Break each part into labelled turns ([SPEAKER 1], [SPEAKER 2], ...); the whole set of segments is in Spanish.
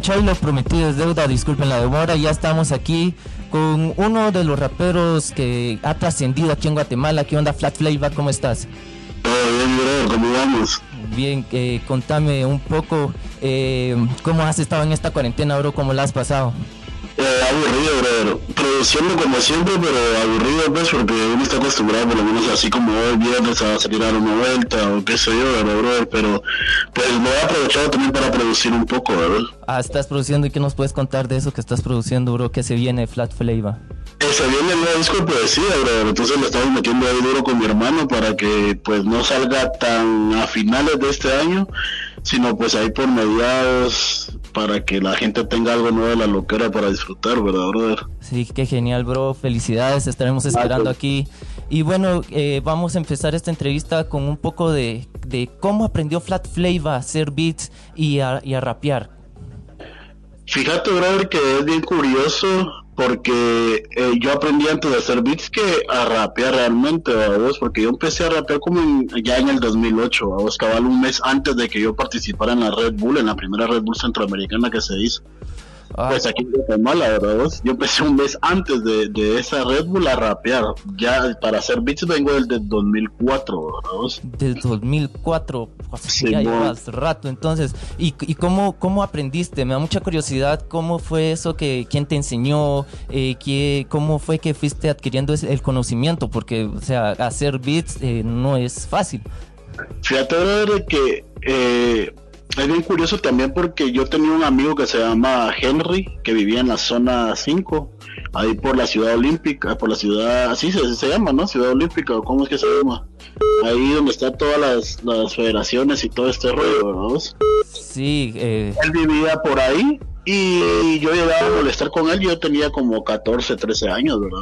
[SPEAKER 1] muchachos? Lo prometido es deuda, disculpen la demora, ya estamos aquí con uno de los raperos que ha trascendido aquí en Guatemala. ¿Qué onda Flat Flavor? ¿Cómo estás?
[SPEAKER 2] Todo bien, bro, ¿cómo vamos?
[SPEAKER 1] Bien, eh, contame un poco eh, cómo has estado en esta cuarentena, bro, cómo la has pasado.
[SPEAKER 2] Eh, aburrido, brother. Produciendo como siempre, pero aburrido, pues, porque uno está acostumbrado, por lo menos así como hoy viernes, a salir a dar una vuelta o qué sé yo, ¿verdad, brother? Pero, pues, me he aprovechado también para producir un poco, ¿verdad?
[SPEAKER 1] Ah, estás produciendo y qué nos puedes contar de eso que estás produciendo, bro, que se viene Flat Flavor.
[SPEAKER 2] Eh, se viene el nuevo disco de poesía, brother. Entonces le estamos metiendo ahí duro con mi hermano para que, pues, no salga tan a finales de este año, sino, pues, ahí por mediados, para que la gente tenga algo nuevo de la loquera para disfrutar, ¿verdad, brother?
[SPEAKER 1] Sí, qué genial, bro. Felicidades, estaremos esperando aquí. Y bueno, eh, vamos a empezar esta entrevista con un poco de, de cómo aprendió Flat Flavor a hacer beats y a, y a rapear.
[SPEAKER 2] Fíjate, brother, que es bien curioso porque eh, yo aprendí antes de hacer beats que a rapear realmente, vos, porque yo empecé a rapear como en- ya en el 2008, vos, cabal un mes antes de que yo participara en la Red Bull, en la primera Red Bull centroamericana que se hizo.
[SPEAKER 1] Ah,
[SPEAKER 2] Pues aquí en Guatemala, ¿verdad? Yo empecé un mes antes de, de esa Red Bull a rapear. Ya para hacer beats vengo del, del 2004, ¿verdad vos?
[SPEAKER 1] del 2004, pues,
[SPEAKER 2] Sí,
[SPEAKER 1] ya llevas rato entonces. ¿Y, y cómo, cómo aprendiste? Me da mucha curiosidad, ¿cómo fue eso? que ¿Quién te enseñó? Eh, ¿qué- ¿Cómo fue que fuiste adquiriendo el conocimiento? Porque, o sea, hacer beats eh, no es fácil.
[SPEAKER 2] Fíjate, que eh, es bien curioso también porque yo tenía un amigo que se llama Henry, que vivía en la zona 5, ahí por la ciudad olímpica, por la ciudad, así se, se llama, ¿no? Ciudad olímpica, o cómo es que se llama. Ahí donde están todas las, las federaciones y todo este rollo, ¿verdad?
[SPEAKER 1] Sí, eh,
[SPEAKER 2] Él vivía por ahí y yo llegaba a molestar con él, yo tenía como 14, 13 años, ¿verdad?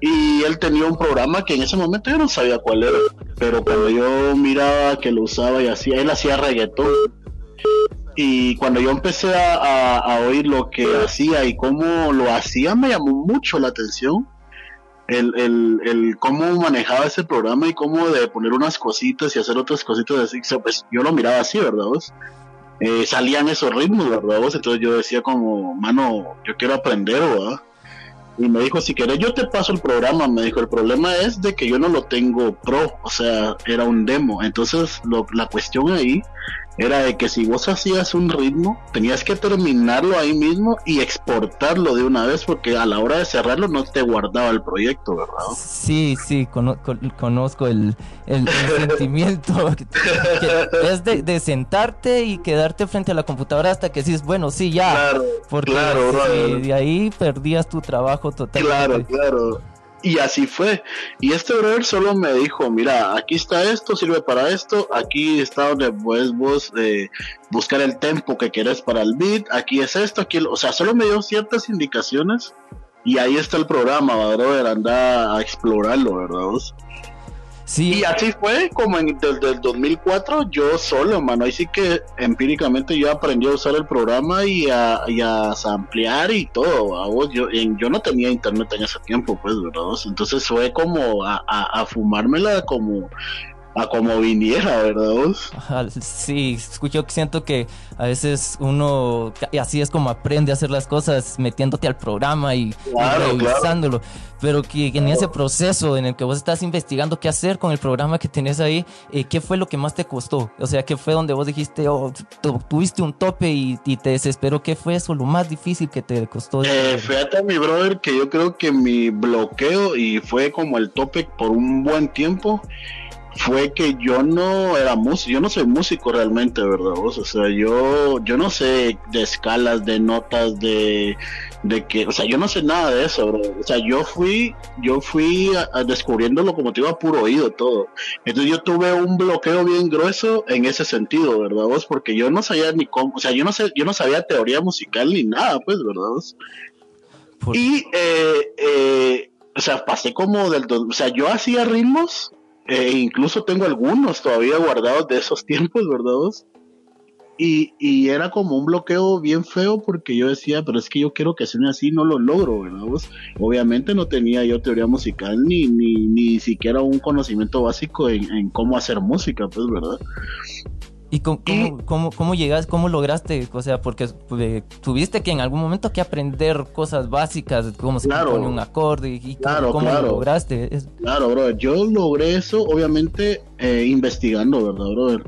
[SPEAKER 2] Y él tenía un programa que en ese momento yo no sabía cuál era, pero cuando yo miraba que lo usaba y hacía, él hacía reggaetón. Y cuando yo empecé a, a- a oír lo que hacía y cómo lo hacía, me llamó mucho la atención. El, el, el cómo manejaba ese programa y cómo de poner unas cositas y hacer otras cositas así, pues yo lo miraba así, ¿verdad? vos? Eh, salían esos ritmos, ¿verdad? vos? Entonces yo decía como, mano, yo quiero aprender, ¿verdad? Y me dijo, si querés, yo te paso el programa. Me dijo, el problema es de que yo no lo tengo pro, o sea, era un demo. Entonces, lo- la cuestión ahí era de que si vos hacías un ritmo, tenías que terminarlo ahí mismo y exportarlo de una vez, porque a la hora de cerrarlo no te guardaba el proyecto, ¿verdad?
[SPEAKER 1] sí, sí, cono- con- conozco el, el- el sentimiento que, que es de, de sentarte y quedarte frente a la computadora hasta que dices, bueno, sí, ya.
[SPEAKER 2] Claro,
[SPEAKER 1] Porque
[SPEAKER 2] claro,
[SPEAKER 1] sí, de ahí perdías tu trabajo totalmente.
[SPEAKER 2] Claro, claro. Y así fue. Y este brother solo me dijo, mira, aquí está esto, sirve para esto, aquí está donde puedes vos eh, buscar el tempo que quieres para el beat, aquí es esto, aquí, o sea, solo me dio ciertas indicaciones y ahí está el programa, brother, anda a explorarlo, ¿verdad? vos? Y así fue como en, desde el 2004 yo solo, mano. Ahí sí que empíricamente yo aprendí a usar el programa y a, a samplear y todo. yo, yo no tenía internet en ese tiempo, pues, ¿verdad? Entonces fue como a, a fumármela como a como viniera, ¿verdad?
[SPEAKER 1] Sí, yo siento que a veces uno así es como aprende a hacer las cosas metiéndote al programa y, revisándolo. Pero que en ese proceso en el que vos estás investigando qué hacer con el programa que tenés ahí, eh, ¿qué fue lo que más te costó? O sea, ¿qué fue donde vos dijiste, oh, tuviste un tope y, te desesperó? ¿Qué fue eso, lo más difícil que te costó?
[SPEAKER 2] Eh, fíjate, mi brother, que yo creo que mi bloqueo y fue como el tope por un buen tiempo fue que yo no era músico, yo no soy músico realmente, ¿verdad? O sea, yo, yo no sé de escalas, de notas, de, de que, o sea, yo no sé nada de eso, bro. O sea, yo fui, yo fui a, descubriendo locomotiva a puro oído todo. Entonces yo tuve un bloqueo bien grueso en ese sentido, ¿verdad? Vos? Porque yo no sabía ni cómo, o sea, yo no sé, yo no sabía teoría musical ni nada, pues, ¿verdad? Vos? Y, eh, eh, o sea, pasé como del, o sea, yo hacía ritmos e incluso tengo algunos todavía guardados de esos tiempos, ¿verdad? Y, y, era como un bloqueo bien feo porque yo decía, pero es que yo quiero que suene así, no lo logro, ¿verdad? Obviamente no tenía yo teoría musical ni, ni, ni siquiera un conocimiento básico en, en cómo hacer música, pues, ¿verdad?
[SPEAKER 1] ¿Y cómo, cómo, cómo, llegas, cómo lograste? O sea, porque pues, tuviste que en algún momento que aprender cosas básicas, cómo se pone un acorde y claro, cómo, lo lograste.
[SPEAKER 2] Claro, brother. Yo logré eso, obviamente, eh, investigando, ¿verdad, brother?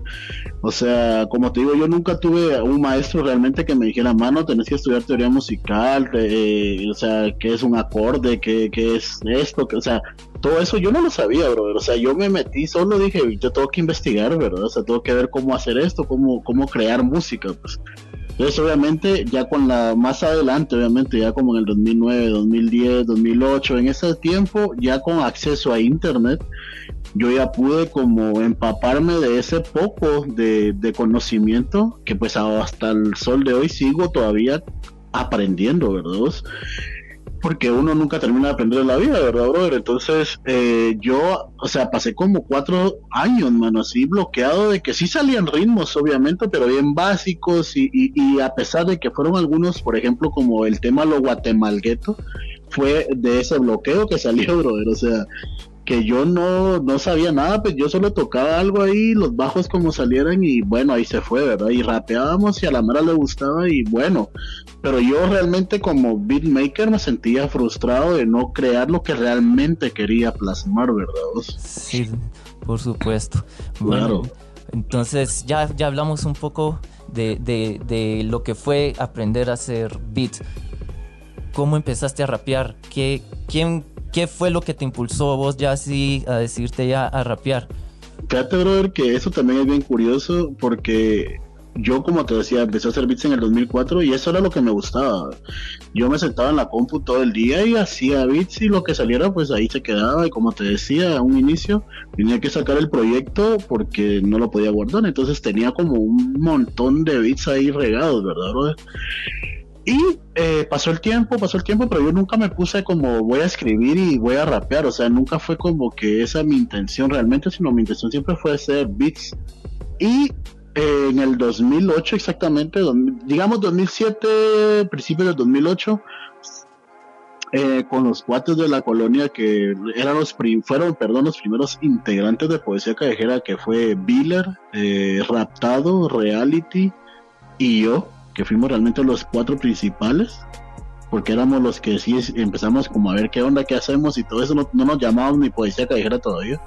[SPEAKER 2] O sea, como te digo, yo nunca tuve un maestro realmente que me dijera, mano, tenés que estudiar teoría musical, eh, o sea, qué es un acorde, qué, qué es esto, que, o sea, todo eso yo no lo sabía, brother. O sea, yo me metí, solo dije, yo tengo que investigar, ¿verdad? O sea, tengo que ver cómo hacer esto, cómo, cómo crear música, pues. Entonces, obviamente, ya con la, más adelante, obviamente, ya como en el 2009, 2010, 2008, en ese tiempo, ya con acceso a internet, yo ya pude como empaparme de ese poco de, de conocimiento que pues hasta el sol de hoy sigo todavía aprendiendo, ¿verdad? porque uno nunca termina de aprender en la vida, ¿verdad, brother? Entonces, eh, yo, o sea, pasé como cuatro años, mano, así bloqueado de que sí salían ritmos, obviamente, pero bien básicos y, y, a pesar de que fueron algunos, por ejemplo, como el tema lo guatemalgueto, fue de ese bloqueo que salió, brother, o sea, que yo no, no sabía nada, pues yo solo tocaba algo ahí, los bajos como salieran y bueno, ahí se fue, ¿verdad? Y rapeábamos y a la mera le gustaba y bueno, pero yo realmente como beatmaker me sentía frustrado de no crear lo que realmente quería plasmar, ¿verdad?
[SPEAKER 1] Sí, por supuesto. Bueno, entonces ya, ya hablamos un poco de, de, de lo que fue aprender a hacer beats. ¿Cómo empezaste a rapear? ¿Qué, ¿Quién ¿Qué fue lo que te impulsó vos ya así a decirte ya a rapear?
[SPEAKER 2] Fíjate, brother, que eso también es bien curioso porque yo, como te decía, empecé a hacer beats en el 2004 y eso era lo que me gustaba. Yo me sentaba en la compu todo el día y hacía beats y lo que saliera, pues ahí se quedaba. Y como te decía a un inicio, tenía que sacar el proyecto porque no lo podía guardar. Entonces tenía como un montón de beats ahí regados, ¿verdad, brother? Y eh, pasó el tiempo, pasó el tiempo, pero yo nunca me puse como voy a escribir y voy a rapear, o sea, nunca fue como que esa mi intención realmente, sino mi intención siempre fue hacer beats. Y eh, en el 2008 exactamente, digamos 2007, principios del 2008, eh, con los cuates de la colonia que eran los fueron perdón los primeros integrantes de poesía callejera que fue Biller, Raptado, Reality y yo que fuimos realmente los cuatro principales, porque éramos los que sí empezamos como a ver qué onda, qué hacemos y todo eso, no, nos llamábamos ni poesía callejera todavía.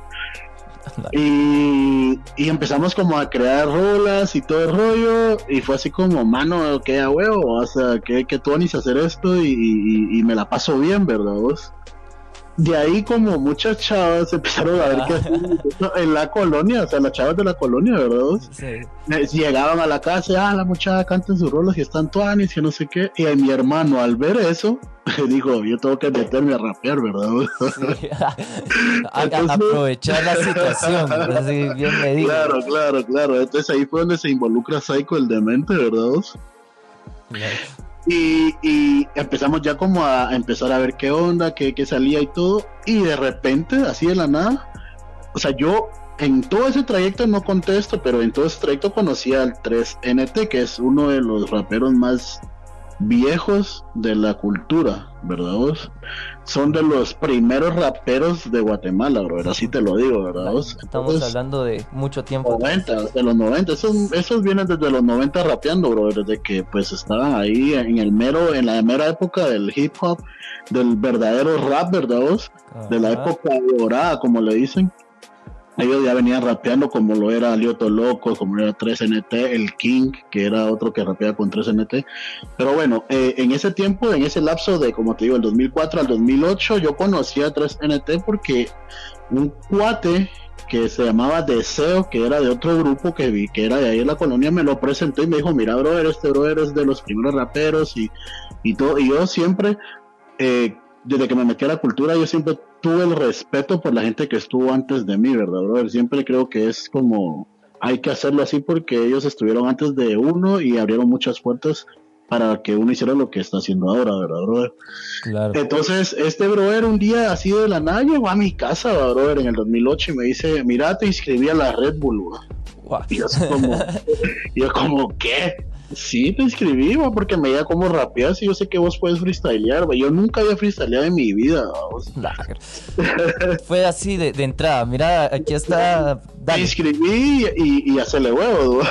[SPEAKER 2] Y, y, empezamos como a crear rolas y todo el rollo y fue así como mano que a huevo o sea que, que tú a hacer esto y, y, y, me la paso bien verdad vos de ahí como muchas chavas empezaron a ver que ah. en la colonia, o sea, las chavas de la colonia, ¿verdad? Sí. Eh, llegaban a la casa, ah, la muchacha canta sus rolos y están tuanis y no sé qué. Y mi hermano al ver eso, dijo, yo tengo que meterme a rapear, ¿verdad? Sí.
[SPEAKER 1] aprovechar la situación, así bien me
[SPEAKER 2] Claro, claro, claro. Entonces ahí fue donde se involucra Psycho el demente, ¿verdad? Y, empezamos ya como a empezar a ver qué onda, qué, qué, salía y todo. Y de repente, así de la nada, o sea, yo en todo ese trayecto no contesto, pero en todo ese trayecto conocí al 3NT, que es uno de los raperos más viejos de la cultura, ¿verdad vos? Son de los primeros raperos de Guatemala, bro, así te lo digo, ¿verdad vos?
[SPEAKER 1] Estamos hablando de mucho tiempo.
[SPEAKER 2] 90, de los 90, esos, esos vienen desde los 90 rapeando, bro, desde que pues estaban ahí en el mero, en la mera época del hip hop, del verdadero rap, ¿verdad vos? De la época dorada, como le dicen ellos ya venían rapeando como lo era Lioto Loco, como era 3NT, el King, que era otro que rapeaba con 3NT. Pero bueno, eh, en ese tiempo, en ese lapso de, como te digo, el 2004 al 2008, yo conocí a 3NT porque un cuate que se llamaba Deseo, que era de otro grupo que vi, que era de ahí en la colonia, me lo presentó y me dijo, mira, brother, este brother es de los primeros raperos y, y todo. Y yo siempre, eh, desde que me metí a la cultura, yo siempre tuve el respeto por la gente que estuvo antes de mí, ¿verdad, brother? Siempre creo que es como, hay que hacerlo así porque ellos estuvieron antes de uno y abrieron muchas puertas para que uno hiciera lo que está haciendo ahora, ¿verdad, brother? Claro. Entonces, este brother un día así de la nada llegó a mi casa, brother, en el 2008 y me dice, mira, te inscribí a la Red Bull, Y yo como, yo como, ¿qué? Sí, te inscribí, porque me veía como rapeas y yo sé que vos puedes freestylear, Yo nunca había freestyleado en mi vida,
[SPEAKER 1] Fue así de, entrada. Mira, aquí está.
[SPEAKER 2] Te inscribí y, y hacerle huevo,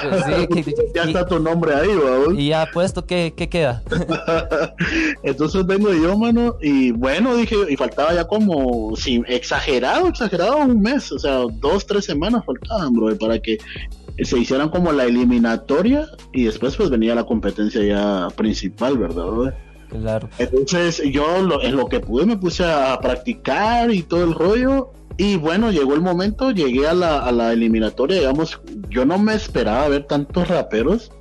[SPEAKER 2] pues ya está tu nombre ahí, vamos.
[SPEAKER 1] Y ya puesto, ¿qué, qué queda?
[SPEAKER 2] Entonces vengo yo, mano, y bueno, dije, y faltaba ya como, sí, exagerado, exagerado un mes, o sea, dos, tres semanas faltaban, bro, para que se hicieran como la eliminatoria y después pues venía la competencia ya principal, ¿verdad?
[SPEAKER 1] Claro.
[SPEAKER 2] Entonces yo en lo que pude me puse a practicar y todo el rollo y bueno, llegó el momento, llegué a la, a la eliminatoria, digamos, yo no me esperaba ver tantos raperos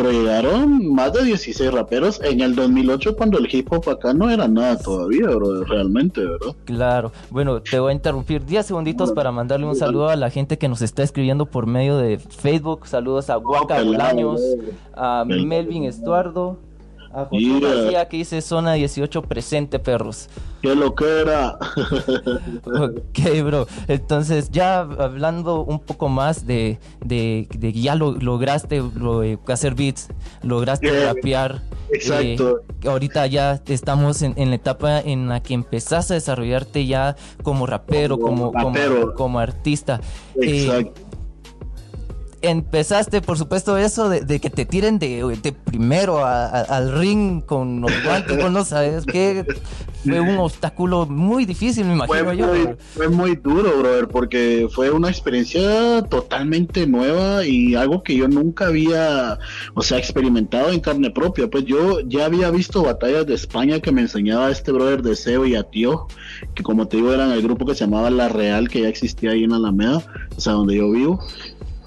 [SPEAKER 2] pero llegaron más de 16 raperos en el 2008 cuando el hip hop acá no era nada todavía, bro, realmente, ¿verdad?
[SPEAKER 1] Claro. Bueno, te voy a interrumpir 10 segunditos para mandarle un saludo a la gente que nos está escribiendo por medio de Facebook. Saludos a Guaca Bolaños, a Melvin Estuardo, a José García que dice zona 18 presente, perros.
[SPEAKER 2] ¡Qué lo que era!
[SPEAKER 1] ok, bro. Entonces, ya hablando un poco más de, de, de ya lo, lograste lo, hacer beats, lograste rapear.
[SPEAKER 2] Exacto.
[SPEAKER 1] Eh, ahorita ya estamos en, en, la etapa en la que empezaste a desarrollarte ya como rapero, como, como, como, artista.
[SPEAKER 2] Eh, Exacto
[SPEAKER 1] empezaste, por supuesto, eso de, que te tiren de, primero al ring con los guantes, con no sabes qué. Fue un obstáculo muy difícil, me imagino
[SPEAKER 2] fue
[SPEAKER 1] yo.
[SPEAKER 2] Muy, fue muy duro, brother, porque fue una experiencia totalmente nueva y algo que yo nunca había, o sea, experimentado en carne propia. Pues yo ya había visto batallas de España que me enseñaba este brother de Seo y a Tío, que como te digo eran el grupo que se llamaba La Real, que ya existía ahí en Alameda, o sea, donde yo vivo.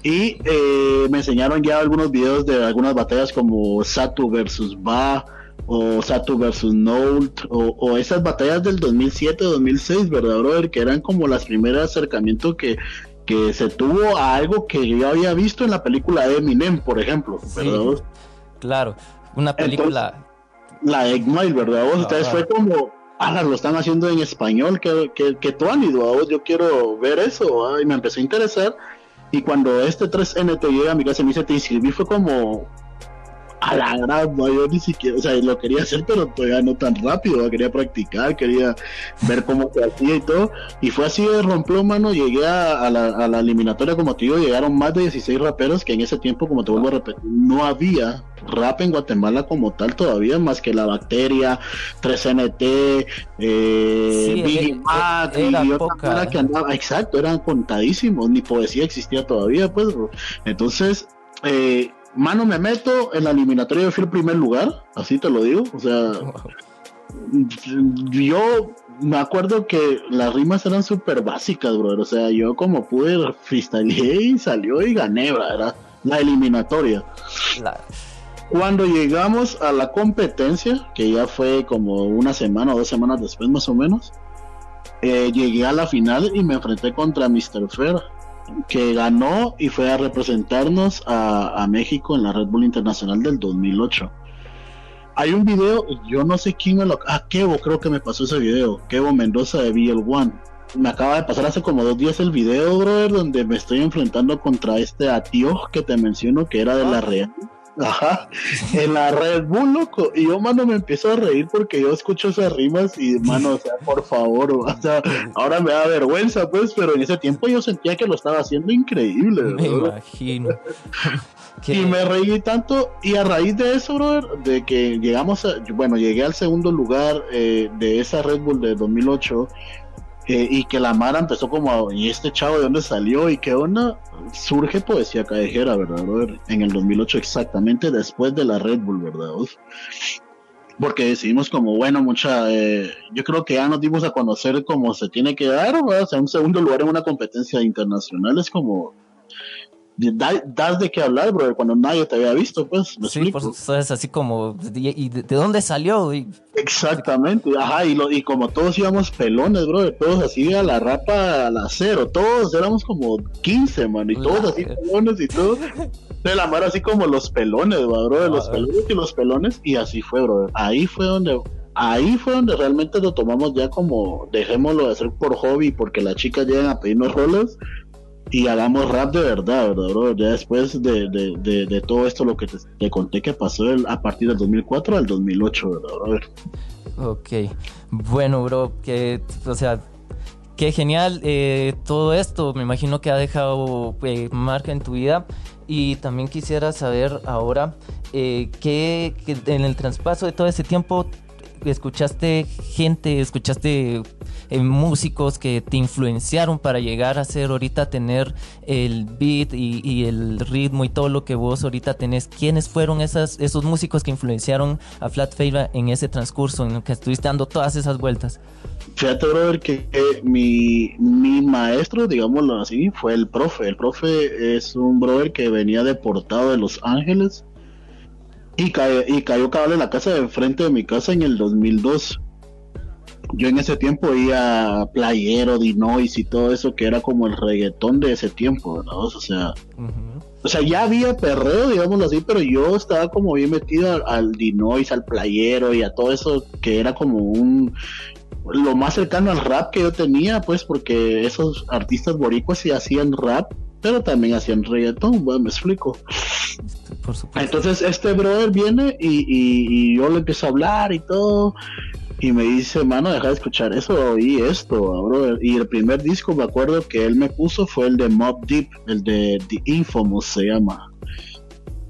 [SPEAKER 2] Y eh, me enseñaron ya algunos videos de algunas batallas como Satu versus Ba o Satu versus Nolt o, esas batallas del 2007-2006, ¿verdad, brother? Que eran como las primeras acercamientos que, que se tuvo a algo que yo había visto en la película de Eminem, por ejemplo, ¿verdad?
[SPEAKER 1] claro, una película...
[SPEAKER 2] la Egg Mile, ¿verdad? Vos? Entonces fue como, ah, lo están haciendo en español, que, que, que tú han ido, yo quiero ver eso, y me empezó a interesar y cuando este 3N te llega a mi casa y me dice, te inscribí, fue como, a la gran yo ni siquiera, o sea, lo quería hacer, pero todavía no tan rápido, quería practicar, quería ver cómo se hacía y todo, y fue así de rompió mano, llegué a, la, eliminatoria, como te digo, llegaron más de 16 raperos, que en ese tiempo, como te vuelvo a repetir, no había rap en Guatemala como tal todavía, más que la bacteria, 3NT, eh, Big Mac, y otra que andaba, exacto, eran contadísimos, ni poesía existía todavía, pues, entonces, eh, mano me meto, en la eliminatoria yo fui el primer lugar, así te lo digo, o sea, yo me acuerdo que las rimas eran súper básicas, brother, o sea, yo como pude freestyleé y salió y gané, ¿verdad? La eliminatoria. Cuando llegamos a la competencia, que ya fue como una semana o dos semanas después más o menos, eh, llegué a la final y me enfrenté contra Mr. Fair que ganó y fue a representarnos a, México en la Red Bull Internacional del 2008. Hay un video, yo no sé quién me lo... Ah, Kevo creo que me pasó ese video. Kevo Mendoza de BL1. Me acaba de pasar hace como dos días el video, brother, donde me estoy enfrentando contra este Atio que te menciono, que era de la ah. Real. Ajá, en la Red Bull, loco. Y yo, mano, me empiezo a reír porque yo escucho esas rimas y, mano, o sea, por favor, o sea, ahora me da vergüenza, pues, pero en ese tiempo yo sentía que lo estaba haciendo increíble.
[SPEAKER 1] Me imagino.
[SPEAKER 2] Y me reí tanto, y a raíz de eso, brother, de que llegamos a, bueno, llegué al segundo lugar eh, de esa Red Bull de 2008, eh, y que la Mara empezó como, ¿y este chavo de dónde salió? ¿Y qué onda? Surge poesía callejera, ¿verdad, En el 2008 exactamente, después de la Red Bull, ¿verdad? Porque decidimos como, bueno, mucha, eh, yo creo que ya nos dimos a conocer cómo se tiene que dar, O sea, un segundo lugar en una competencia internacional es como, das de qué hablar, bro, cuando nadie te había visto, pues.
[SPEAKER 1] ¿me sí, pues es así como, ¿y de, dónde salió?
[SPEAKER 2] Exactamente, ajá, y, lo, y como todos íbamos pelones, bro, todos así a la rapa al acero, todos éramos como 15, man, y todos así pelones y todo. De la mar así como los pelones, bro, de los pelones y los pelones, y así fue, bro. Ahí fue donde ahí fue donde realmente lo tomamos ya como dejémoslo de hacer por hobby porque las chicas llegan a pedirnos roles y hagamos rap de verdad, ¿verdad, bro? Ya después de, de, de, todo esto, lo que te, conté que pasó a partir del 2004 al 2008, ¿verdad,
[SPEAKER 1] bro? Ok, bueno, bro, que, o sea, qué genial eh, todo esto, me imagino que ha dejado eh, marca en tu vida y también quisiera saber ahora eh, que, en el traspaso de todo ese tiempo escuchaste gente, escuchaste eh, músicos que te influenciaron para llegar a ser ahorita tener el beat y, el ritmo y todo lo que vos ahorita tenés. ¿Quiénes fueron esas, esos músicos que influenciaron a Flat en ese transcurso en el que estuviste dando todas esas vueltas?
[SPEAKER 2] Fíjate, brother, que mi, mi maestro, digámoslo así, fue el profe. El profe es un brother que venía deportado de Los Ángeles y, y cayó cabal en la casa de frente de mi casa en el 2002. Yo en ese tiempo iba playero, dinois y todo eso que era como el reggaetón de ese tiempo, ¿verdad? O sea, o sea, ya había perreo, digámoslo así, pero yo estaba como bien metido al, dinois, al playero y a todo eso que era como un lo más cercano al rap que yo tenía, pues porque esos artistas boricuas sí hacían rap, pero también hacían reggaetón, bueno, me explico. Entonces este brother viene y, yo le empiezo a hablar y todo. Y me dice, mano, deja de escuchar eso y esto, brother. Y el primer disco, me acuerdo que él me puso fue el de Mob Deep, el de The Infamous se llama.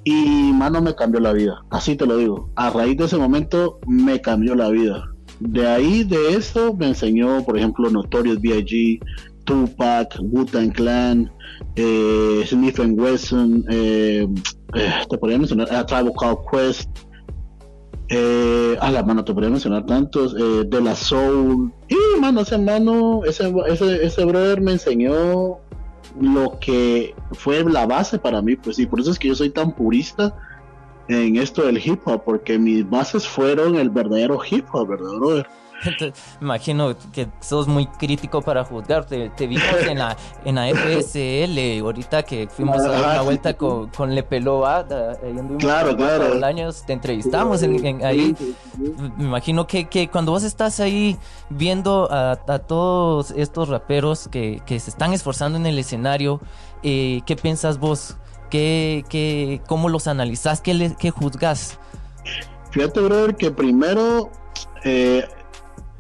[SPEAKER 2] Y, mano, me cambió la vida. Así te lo digo. A raíz de ese momento, me cambió la vida. De ahí, de eso, me enseñó, por ejemplo, Notorious B.I.G., Tupac, Wu-Tang Clan, eh, Smith Wesson, eh, eh, te podría mencionar a Tribal Call Quest, eh, a la mano te podría mencionar tantos, eh, de la Soul, y mano, ese mano, ese, ese, ese brother me enseñó lo que fue la base para mí, pues y por eso es que yo soy tan purista en esto del hip hop, porque mis bases fueron el verdadero hip hop, ¿verdad, brother?
[SPEAKER 1] Me imagino que sos muy crítico para juzgar. Te, vimos en la, en la FSL, ahorita que fuimos a dar una vuelta con, con Lepeloa,
[SPEAKER 2] claro, claro.
[SPEAKER 1] años te entrevistamos ahí. Me imagino que, que, cuando vos estás ahí viendo a, todos estos raperos que, que, se están esforzando en el escenario, eh, ¿qué piensas vos? ¿Qué, qué, ¿Cómo los analizás? ¿Qué, qué juzgas?
[SPEAKER 2] Fíjate, brother, que primero eh,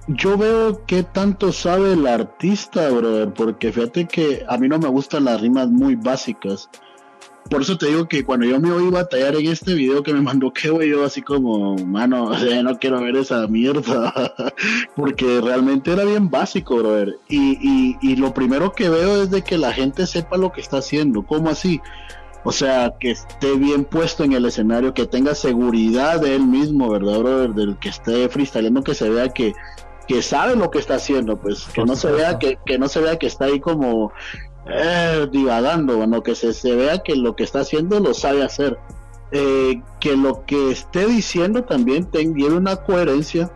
[SPEAKER 2] yo veo qué tanto sabe el artista, brother, porque fíjate que a mí no me gustan las rimas muy básicas. Por eso te digo que cuando yo me oí batallar en este video que me mandó güey, yo así como, mano, no quiero ver esa mierda, porque realmente era bien básico, brother. Y, y, y lo primero que veo es de que la gente sepa lo que está haciendo, ¿cómo así? O sea, que esté bien puesto en el escenario, que tenga seguridad de él mismo, ¿verdad, brother? Del que esté freestyleando, que se vea que que sabe lo que está haciendo, pues que no se vea que, que no se vea que está ahí como eh, divagando, bueno, que se, se, vea que lo que está haciendo lo sabe hacer, eh, que lo que esté diciendo también tenga una coherencia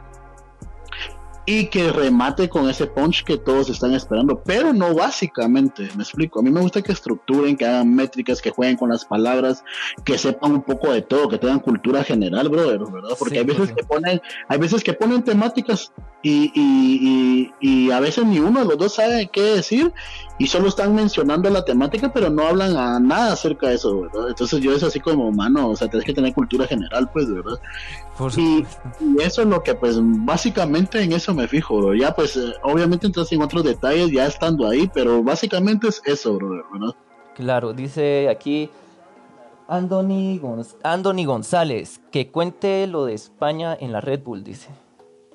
[SPEAKER 2] y que remate con ese punch que todos están esperando, pero no básicamente, me explico, a mí me gusta que estructuren, que hagan métricas, que jueguen con las palabras, que sepan un poco de todo, que tengan cultura general, brother, ¿verdad? Porque hay veces que ponen, hay veces que ponen temáticas y, y, y, a veces ni uno de los dos sabe qué decir y solo están mencionando la temática pero no hablan a nada acerca de eso, ¿verdad? Entonces yo es así como, mano, o sea, tienes que tener cultura general, pues, ¿verdad? Y, eso es lo que, pues, básicamente en eso me fijo, Ya, pues, eh, obviamente entras en otros detalles ya estando ahí, pero básicamente es eso, ¿verdad?
[SPEAKER 1] Claro, dice aquí Anthony, Anthony González, que cuente lo de España en la Red Bull, dice.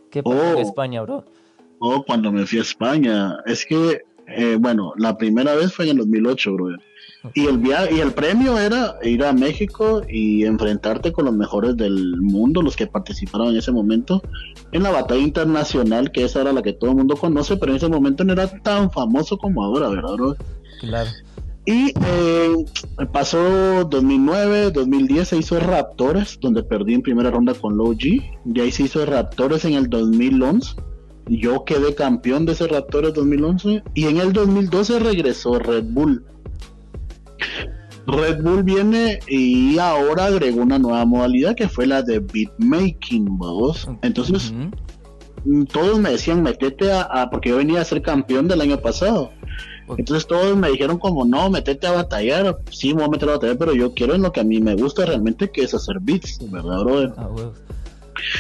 [SPEAKER 1] ¿Qué pasó en oh. España, bro?
[SPEAKER 2] Oh, cuando me fui a España. Es que, eh, bueno, la primera vez fue en el 2008, bro. Y el, y el premio era ir a México y enfrentarte con los mejores del mundo, los que participaron en ese momento, en la batalla internacional, que esa era la que todo el mundo conoce, pero en ese momento no era tan famoso como ahora, ¿verdad, bro?
[SPEAKER 1] Claro.
[SPEAKER 2] Y eh, pasó 2009, 2010 se hizo Raptors, donde perdí en primera ronda con Low G. Y ahí se hizo Raptors en el 2011. Yo quedé campeón de ese Raptors 2011. Y en el 2012 regresó Red Bull. Red Bull viene y ahora agregó una nueva modalidad que fue la de beatmaking, vamos. Entonces, todos me decían, metete a, porque yo venía a ser campeón del año pasado. Entonces todos me dijeron como, no, metete a batallar, sí, me voy a meter a batallar, pero yo quiero en lo que a mí me gusta realmente, que es hacer beats, ¿verdad, brother? Ah,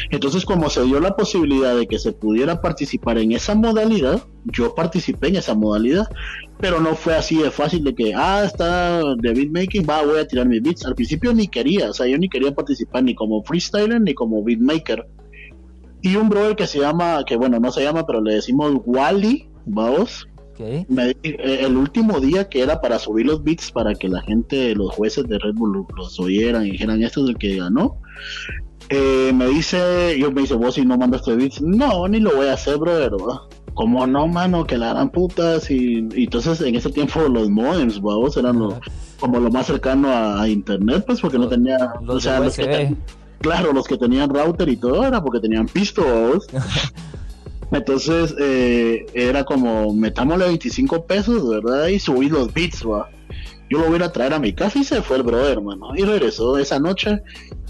[SPEAKER 2] Entonces como se dio la posibilidad de que se pudiera participar en esa modalidad, yo participé en esa modalidad, pero no fue así de fácil de que, ah, está de beatmaking, va, voy a tirar mis beats. Al principio ni quería, o sea, yo ni quería participar ni como freestyler ni como beatmaker. Y un brother que se llama, que bueno, no se llama, pero le decimos Wally, vamos, eh, el último día que era para subir los beats para que la gente, los jueces de Red Bull los oyeran y dijeran esto es el que ganó. Eh, me dice, yo me dice, vos si no mandaste beats, no, ni lo voy a hacer, brother. Como no, mano, que la harán putas. Y, entonces en ese tiempo los modems, vos, eran como lo más cercano a, internet, pues porque no tenía, o sea, los que claro, los que tenían router y todo era porque tenían pisto, Entonces eh, era como, metámosle 25 pesos, ¿verdad? Y subí los va. Yo lo voy a traer a mi casa y se fue el brother, hermano. Y regresó esa noche.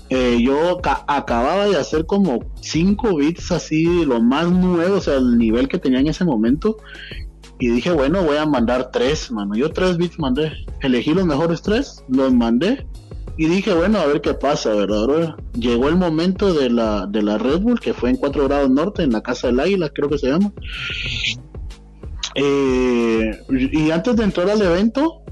[SPEAKER 2] Eh, yo acababa de hacer como 5 beats así, lo más nuevo, o sea, el nivel que tenía en ese momento. Y dije, bueno, voy a mandar 3, mano. Yo 3 beats mandé. Elegí los mejores 3, los mandé y dije, bueno, a ver qué pasa, ¿verdad? Llegó el momento de la, de la Red Bull, que fue en 4 grados norte, en la Casa del Águila, creo que se llama. Eh, y antes de entrar al evento,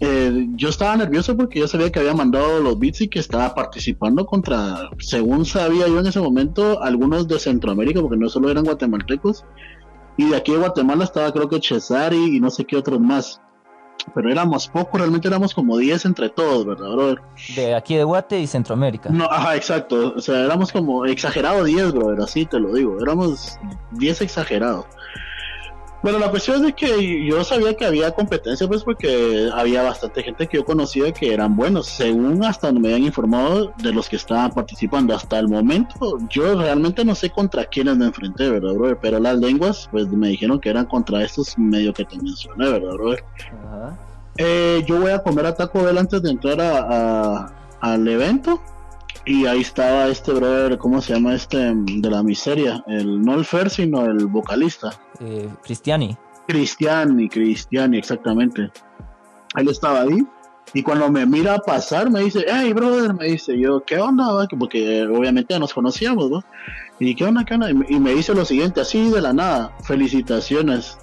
[SPEAKER 2] eh, yo estaba nervioso porque yo sabía que había mandado los beats y que estaba participando contra, según sabía yo en ese momento, algunos de Centroamérica, porque no solo eran guatemaltecos. Y de aquí de Guatemala estaba creo que Cesari y no sé qué otros más pero éramos pocos, realmente éramos como 10 entre todos, ¿verdad, brother?
[SPEAKER 1] De aquí de Guate y Centroamérica.
[SPEAKER 2] No, ajá, exacto. O sea, éramos como exagerado 10, brother, así te lo digo. Éramos 10 exagerados. Bueno, la cuestión es de que yo sabía que había competencia, pues porque había bastante gente que yo conocía que eran buenos, según hasta donde me habían informado de los que estaban participando. Hasta el momento, yo realmente no sé contra quiénes me enfrenté, ¿verdad, brother? Pero las lenguas, pues me dijeron que eran contra estos medios que te mencioné, ¿verdad, brother? Eh, yo voy a comer a Taco Bell antes de entrar a, al evento. Y ahí estaba este brother, ¿cómo se llama este de la miseria? El, no el Fer, sino el vocalista.
[SPEAKER 1] Eh, Cristiani.
[SPEAKER 2] Cristiani, Cristiani, exactamente. Él estaba ahí. Y cuando me mira pasar, me dice, hey, brother, me dice yo, ¿qué onda? Porque obviamente ya nos conocíamos, ¿no? Y ¿qué onda, qué onda? Y me dice lo siguiente, así de la nada, felicitaciones.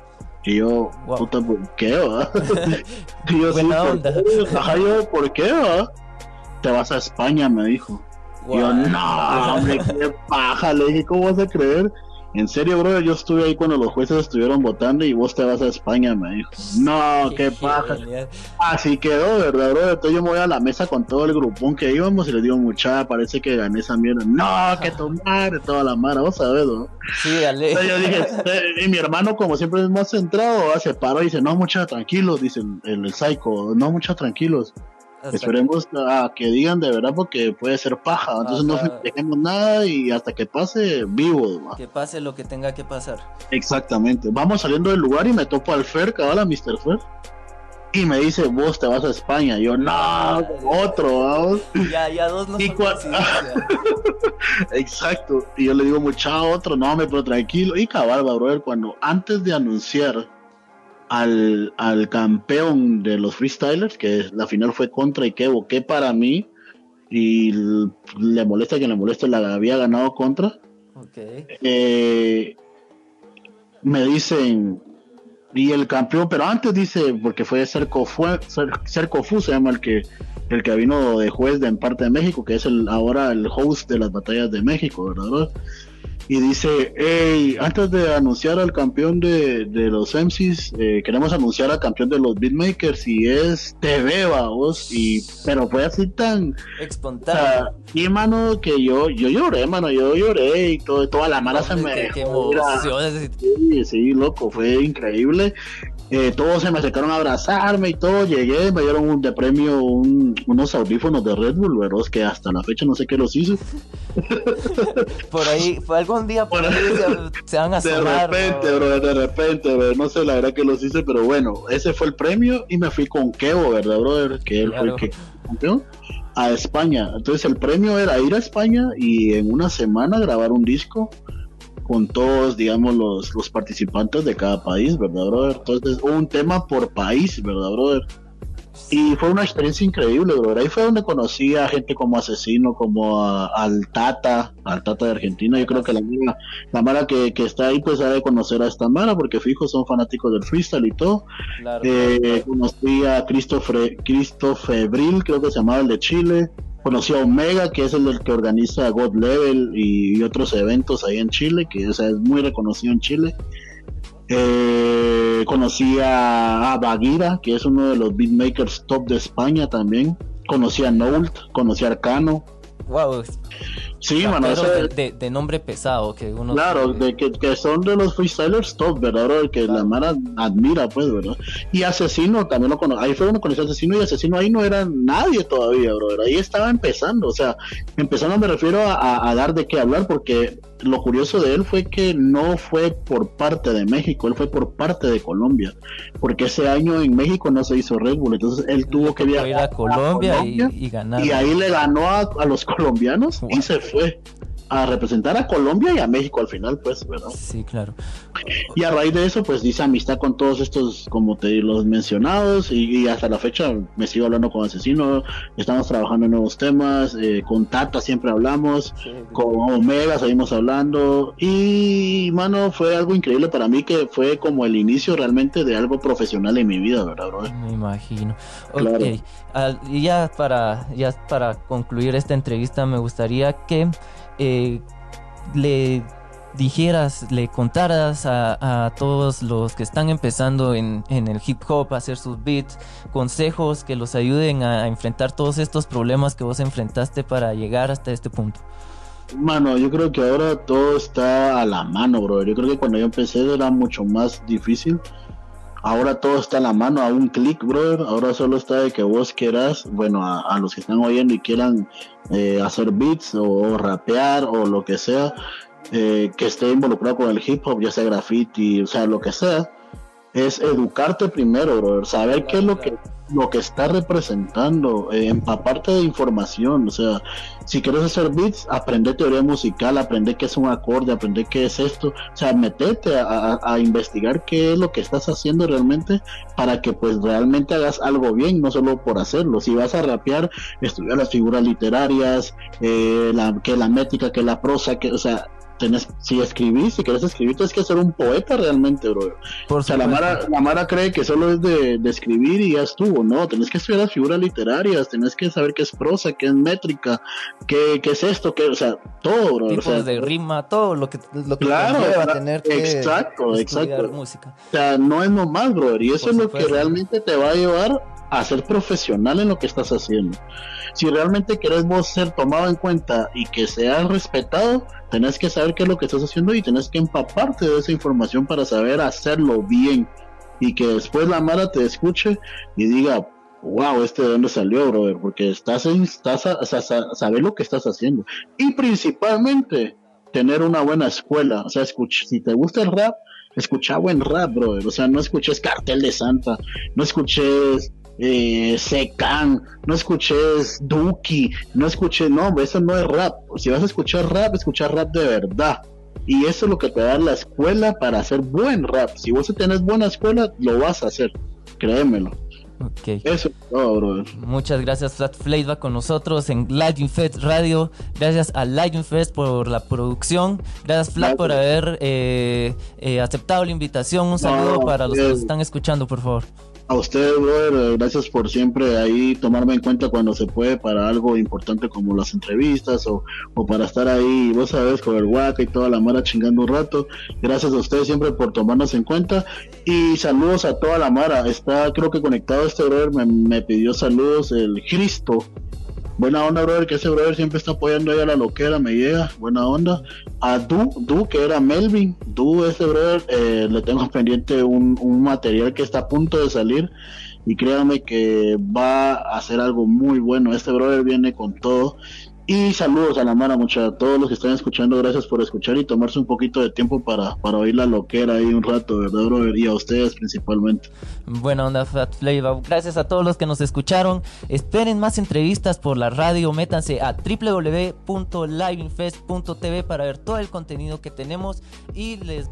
[SPEAKER 2] Y yo, puta, ¿por qué, va? y yo, sí, onda. Ajá, yo, ¿por qué, va? Te vas a España, me dijo. Y yo, no, hombre, qué paja. Le dije, ¿cómo vas a creer? En serio, bro, yo estuve ahí cuando los jueces estuvieron votando y vos te vas a España, me dijo. No, qué, paja. Así quedó, ¿verdad, bro? Entonces yo me voy a la mesa con todo el grupón que íbamos y le digo, mucha, parece que gané esa mierda. No, que tomar, toda la mara, vos sabés, ¿no?
[SPEAKER 1] Sí, dale.
[SPEAKER 2] yo dije, este", y mi hermano, como siempre es más centrado, se paró y dice, no, mucha, tranquilos, dice el, el psycho, no, mucha, tranquilos. Esperemos a que digan de verdad porque puede ser paja. Entonces no dejemos nada y hasta que pase vivo.
[SPEAKER 1] Que pase lo que tenga que pasar.
[SPEAKER 2] Exactamente. Vamos saliendo del lugar y me topo al Fer, cabal, a Mr. Fer. y me dice, vos te vas a España. yo, no, otro, vamos.
[SPEAKER 1] Ya, ya dos no
[SPEAKER 2] Exacto. Y yo le digo, mucha otro, no, me pero tranquilo. Y cabal, brother, cuando antes de anunciar al, al campeón de los freestylers, que la final fue contra Ikebo, que para mí, y le molesta que le moleste, la había ganado contra. Eh, me dicen, y el campeón, pero antes dice, porque fue Cerco, fue, Cerco Fu, se llama el que, el que vino de juez de en parte de México, que es el ahora el host de las batallas de México, ¿verdad? Y dice, hey, antes de anunciar al campeón de, los MCs, eh, queremos anunciar al campeón de los beatmakers y es TV, vos, y, pero fue así tan...
[SPEAKER 1] Espontáneo.
[SPEAKER 2] y mano, que yo, yo lloré, mano, yo lloré y todo, toda la mala se me... Qué, sí, sí, loco, fue increíble. Eh, todos se me acercaron a abrazarme y todo, llegué, me dieron un, de premio unos audífonos de Red Bull, ¿verdad? Que hasta la fecha no sé qué los hice.
[SPEAKER 1] por ahí, fue algún día por ahí se, van a
[SPEAKER 2] De repente, bro, de repente, bro, no sé la verdad que los hice, pero bueno, ese fue el premio y me fui con Kevo, ¿verdad, brother? Que él fue el que campeón a España. Entonces el premio era ir a España y en una semana grabar un disco con todos, digamos, los, los participantes de cada país, ¿verdad, brother? Entonces, un tema por país, ¿verdad, brother? Y fue una experiencia increíble, brother. Ahí fue donde conocí a gente como Asesino, como al Tata, al Tata de Argentina. Yo creo que la, la Mara que, que, está ahí, pues, ha de conocer a esta Mara, porque fijo, son fanáticos del freestyle y todo. eh, conocí a Cristo, Cristo Febril, creo que se llamaba el de Chile conocí a Omega, que es el que organiza God Level y, otros eventos ahí en Chile, que es muy reconocido en Chile. Eh, conocí a, a, Bagira, que es uno de los beatmakers top de España también. Conocí a Noult, conocí a Arcano.
[SPEAKER 1] Wow,
[SPEAKER 2] Sí, mano,
[SPEAKER 1] de, nombre pesado que uno
[SPEAKER 2] Claro, de que, son de los freestylers top, ¿verdad? Que la Mara admira, pues, ¿verdad? Y Asesino también lo conoce. Ahí fue uno conoció Asesino y Asesino ahí no era nadie todavía, bro. Ahí estaba empezando, o sea, empezando me refiero a, dar de qué hablar porque lo curioso de él fue que no fue por parte de México, él fue por parte de Colombia, porque ese año en México no se hizo Red Bull, entonces él tuvo que viajar
[SPEAKER 1] a Colombia, y, ganar.
[SPEAKER 2] Y ahí le ganó a, los colombianos y se fue a representar a Colombia y a México al final, pues, ¿verdad?
[SPEAKER 1] Sí, claro.
[SPEAKER 2] Y a raíz de eso, pues dice amistad con todos estos, como te los mencionados, y, hasta la fecha me sigo hablando con Asesino, estamos trabajando en nuevos temas, eh, con Tata siempre hablamos, con Omega seguimos hablando, y mano, fue algo increíble para mí que fue como el inicio realmente de algo profesional en mi vida, ¿verdad, bro?
[SPEAKER 1] Me imagino. Ok, y ya para, ya para concluir esta entrevista, me gustaría que eh, le dijeras, le contaras a, todos los que están empezando en, el hip hop a hacer sus beats, consejos que los ayuden a, enfrentar todos estos problemas que vos enfrentaste para llegar hasta este punto?
[SPEAKER 2] Mano, yo creo que ahora todo está a la mano, bro. Yo creo que cuando yo empecé era mucho más difícil. Ahora todo está a la mano, a un clic, brother. Ahora solo está de que vos quieras, bueno, a, los que están oyendo y quieran eh, hacer beats o, rapear o lo que sea, eh, que esté involucrado con el hip hop, ya sea graffiti, o sea, lo que sea, es educarte primero, brother. Saber qué es lo que lo que está representando, eh, empaparte de información, o sea, si quieres hacer beats, aprende teoría musical, aprende qué es un acorde, aprende qué es esto, o sea, metete a, investigar qué es lo que estás haciendo realmente para que pues realmente hagas algo bien, no solo por hacerlo, si vas a rapear, estudiar las figuras literarias, eh, la, que la métrica, que la prosa, que, o sea, tenés, si escribís, si querés escribir, tienes que ser un poeta realmente, bro. o sea, la Mara, la Mara cree que solo es de, escribir y ya estuvo, no, tenés que estudiar las figuras literarias, tenés que saber qué es prosa, qué es métrica, qué, qué es esto, qué, o sea, todo, bro.
[SPEAKER 1] Tipos de rima, todo lo que, lo que
[SPEAKER 2] claro, a tener que exacto, exacto. música. O sea, no es nomás, bro, y eso es lo que realmente te va a llevar a ser profesional en lo que estás haciendo. Si realmente querés vos ser tomado en cuenta y que seas respetado, tenés que saber qué es lo que estás haciendo y tenés que empaparte de esa información para saber hacerlo bien y que después la Mara te escuche y diga, wow, este de dónde salió, brother, porque estás en, estás a, saber lo que estás haciendo. Y principalmente, tener una buena escuela. O sea, escucha, si te gusta el rap, escucha buen rap, brother. O sea, no escuches Cartel de Santa, no escuches eh, Secan, no escuches Duki, no escuches, no, eso no es rap. Si vas a escuchar rap, escuchar rap de verdad. Y eso es lo que te da la escuela para hacer buen rap. Si vos tenés buena escuela, lo vas a hacer. Créemelo.
[SPEAKER 1] Ok.
[SPEAKER 2] Eso es todo, brother.
[SPEAKER 1] Muchas gracias Flat Flavor con nosotros en Lightning Fest Radio. Gracias a Lightning Fest por la producción. Gracias Flat por haber eh, eh, aceptado la invitación. Un saludo
[SPEAKER 2] No,
[SPEAKER 1] para los que nos están escuchando, por favor.
[SPEAKER 2] A ustedes, brother, eh, gracias por siempre ahí tomarme en cuenta cuando se puede para algo importante como las entrevistas o, o para estar ahí, vos sabes, con el guaca y toda la mara chingando un rato. Gracias a ustedes siempre por tomarnos en cuenta y saludos a toda la mara. Está, creo que conectado este brother, me, me pidió saludos el Cristo. Buena onda, brother, que ese brother siempre está apoyando ahí a la loquera, me llega, buena onda. A Du, Du, que era Melvin, Du, ese brother, eh, le tengo pendiente un, un material que está a punto de salir y créanme que va a hacer algo muy bueno. Este brother viene con todo. Y saludos a la Mara, mucha, a todos los que están escuchando, gracias por escuchar y tomarse un poquito de tiempo para, para oír la loquera ahí un rato, ¿verdad, brother? Y a ustedes principalmente.
[SPEAKER 1] Buena onda Flat Flavor. Gracias a todos los que nos escucharon. Esperen más entrevistas por la radio. Métanse a www.livingfest.tv para ver todo el contenido que tenemos y les